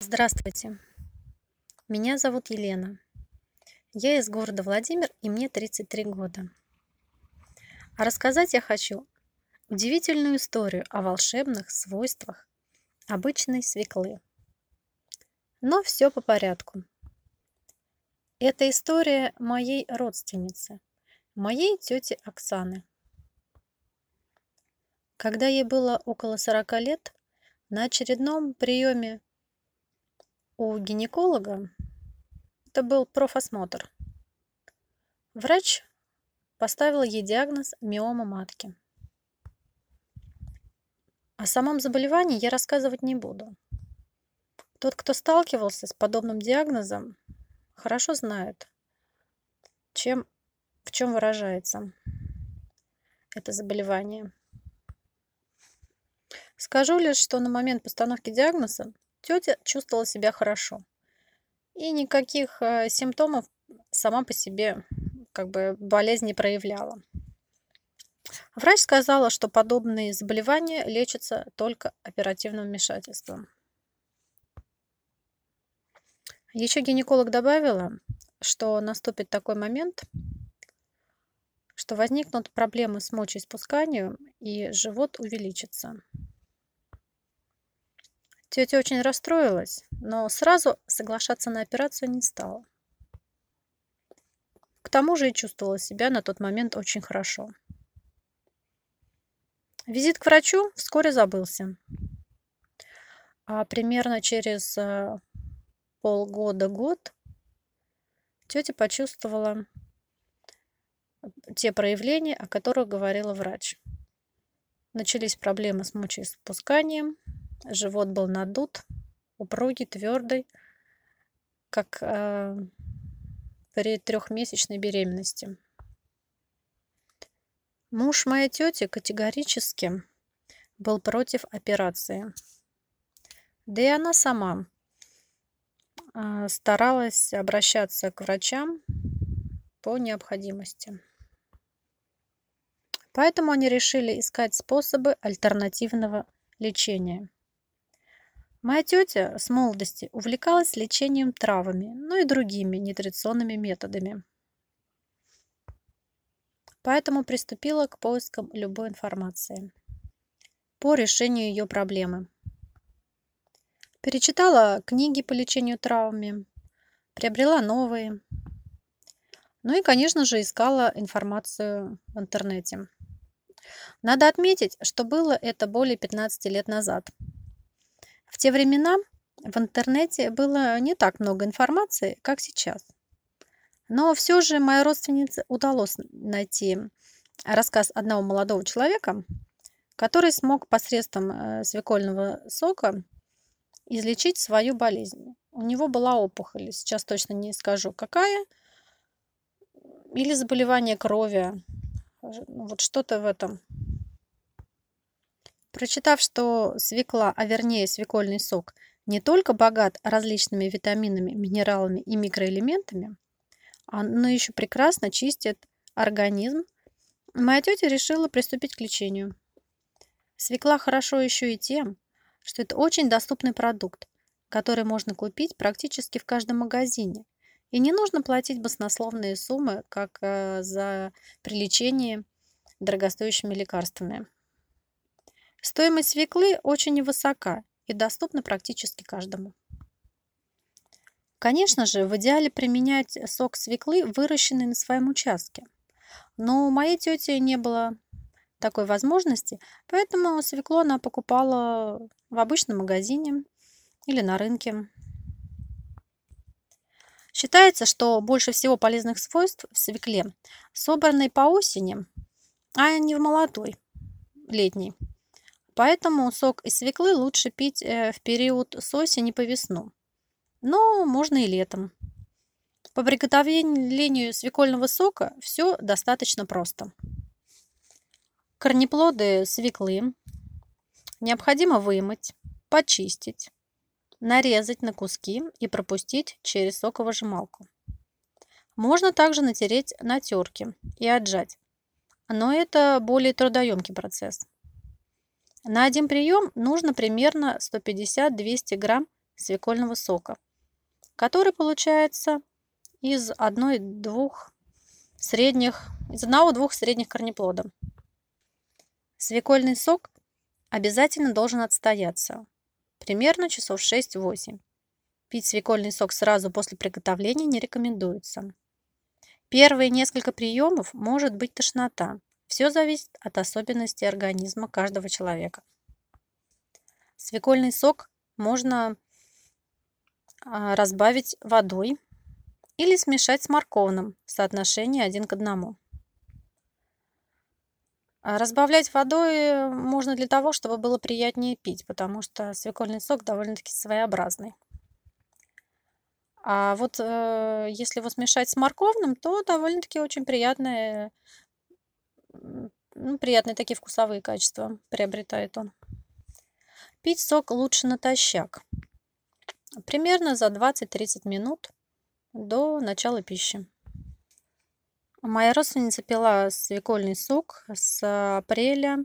Здравствуйте, меня зовут Елена. Я из города Владимир, и мне 33 года. А рассказать я хочу удивительную историю о волшебных свойствах обычной свеклы. Но все по порядку. Это история моей родственницы, моей тети Оксаны. Когда ей было около 40 лет, на очередном приеме у гинеколога, это был профосмотр, врач поставил ей диагноз миома матки. О самом заболевании я рассказывать не буду. Тот, кто сталкивался с подобным диагнозом, хорошо знает, чем, в чем выражается это заболевание. Скажу лишь, что на момент постановки диагноза Тетя чувствовала себя хорошо. И никаких э, симптомов сама по себе как бы болезнь не проявляла. Врач сказала, что подобные заболевания лечатся только оперативным вмешательством. Еще гинеколог добавила, что наступит такой момент, что возникнут проблемы с мочеиспусканием и живот увеличится. Тетя очень расстроилась, но сразу соглашаться на операцию не стала. К тому же и чувствовала себя на тот момент очень хорошо. Визит к врачу вскоре забылся. А примерно через э, полгода-год тетя почувствовала те проявления, о которых говорила врач. Начались проблемы с мочеиспусканием, Живот был надут, упругий, твердый, как э, при трехмесячной беременности. Муж моей тети категорически был против операции. Да и она сама э, старалась обращаться к врачам по необходимости. Поэтому они решили искать способы альтернативного лечения. Моя тетя с молодости увлекалась лечением травами, ну и другими нетрадиционными методами. Поэтому приступила к поискам любой информации по решению ее проблемы. Перечитала книги по лечению травмами, приобрела новые. Ну и, конечно же, искала информацию в интернете. Надо отметить, что было это более 15 лет назад – в те времена в интернете было не так много информации, как сейчас. Но все же моей родственнице удалось найти рассказ одного молодого человека, который смог посредством э, свекольного сока излечить свою болезнь. У него была опухоль, сейчас точно не скажу какая, или заболевание крови, вот что-то в этом Прочитав, что свекла, а вернее свекольный сок, не только богат различными витаминами, минералами и микроэлементами, а, но еще прекрасно чистит организм, моя тетя решила приступить к лечению. Свекла хорошо еще и тем, что это очень доступный продукт, который можно купить практически в каждом магазине. И не нужно платить баснословные суммы, как э, за при лечении дорогостоящими лекарствами. Стоимость свеклы очень невысока и доступна практически каждому. Конечно же, в идеале применять сок свеклы, выращенный на своем участке. Но у моей тети не было такой возможности, поэтому свеклу она покупала в обычном магазине или на рынке. Считается, что больше всего полезных свойств в свекле собранной по осени, а не в молодой, летней. Поэтому сок из свеклы лучше пить э, в период с осени по весну. Но можно и летом. По приготовлению свекольного сока все достаточно просто. Корнеплоды свеклы необходимо вымыть, почистить, нарезать на куски и пропустить через соковыжималку. Можно также натереть на терке и отжать, но это более трудоемкий процесс. На один прием нужно примерно 150-200 грамм свекольного сока, который получается из одной-двух средних, из одного-двух средних корнеплода. Свекольный сок обязательно должен отстояться, примерно часов 6-8. Пить свекольный сок сразу после приготовления не рекомендуется. Первые несколько приемов может быть тошнота. Все зависит от особенностей организма каждого человека. Свекольный сок можно а, разбавить водой или смешать с морковным в соотношении один к одному. А разбавлять водой можно для того, чтобы было приятнее пить, потому что свекольный сок довольно-таки своеобразный. А вот э, если его смешать с морковным, то довольно-таки очень приятные, ну, приятные такие вкусовые качества приобретает он. Пить сок лучше натощак. Примерно за 20-30 минут до начала пищи. Моя родственница пила свекольный сок с апреля,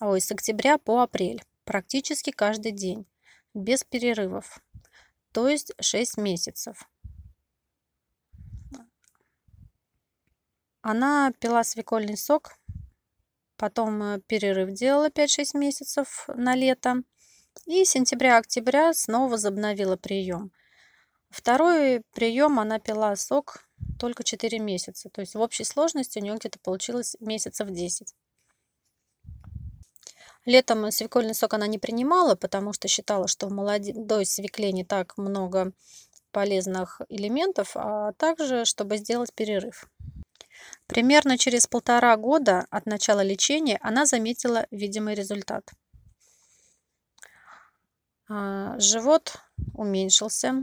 ой, с октября по апрель, практически каждый день, без перерывов, то есть 6 месяцев. Она пила свекольный сок, потом э, перерыв делала 5-6 месяцев на лето, и сентября-октября снова возобновила прием. Второй прием она пила сок только 4 месяца. То есть в общей сложности у нее где-то получилось месяцев 10. Летом свекольный сок она не принимала, потому что считала, что в молодой свекле не так много полезных элементов, а также, чтобы сделать перерыв. Примерно через полтора года от начала лечения она заметила видимый результат. А, живот уменьшился,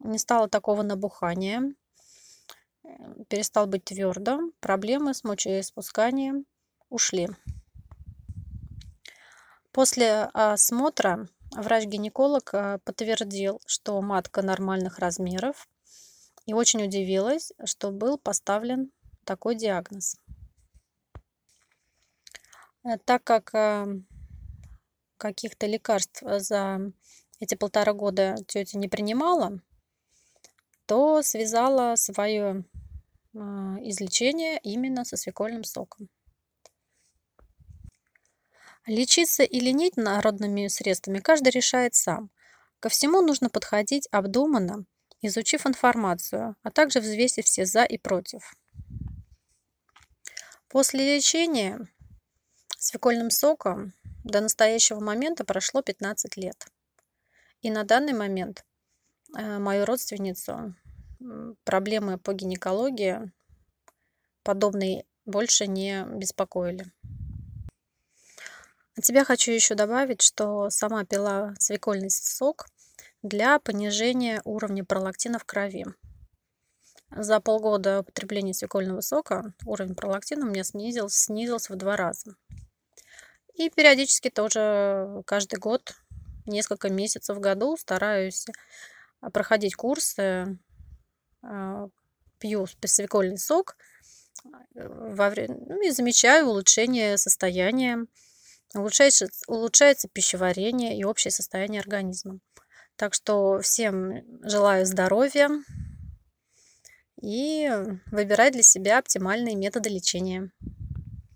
не стало такого набухания, перестал быть твердым, проблемы с мочеиспусканием ушли. После осмотра врач-гинеколог а, подтвердил, что матка нормальных размеров и очень удивилась, что был поставлен такой диагноз. Э, так как а, каких-то лекарств за эти полтора года тетя не принимала, то связала свое а, излечение именно со свекольным соком. Лечиться или нет народными средствами каждый решает сам. Ко всему нужно подходить обдуманно, изучив информацию, а также взвесив все «за» и «против». После лечения свекольным соком до настоящего момента прошло 15 лет. И на данный момент Э, мою родственницу проблемы по гинекологии подобные больше не беспокоили. От себя хочу еще добавить, что сама пила свекольный сок для понижения уровня пролактина в крови. За полгода употребления свекольного сока уровень пролактина у меня снизился, снизился в два раза. И периодически тоже каждый год, несколько месяцев в году стараюсь а, проходить курсы, а, пью свекольный сок э, во время, ну, и замечаю улучшение состояния, улучшается, улучшается пищеварение и общее состояние организма. Так что всем желаю здоровья и выбирать для себя оптимальные методы лечения.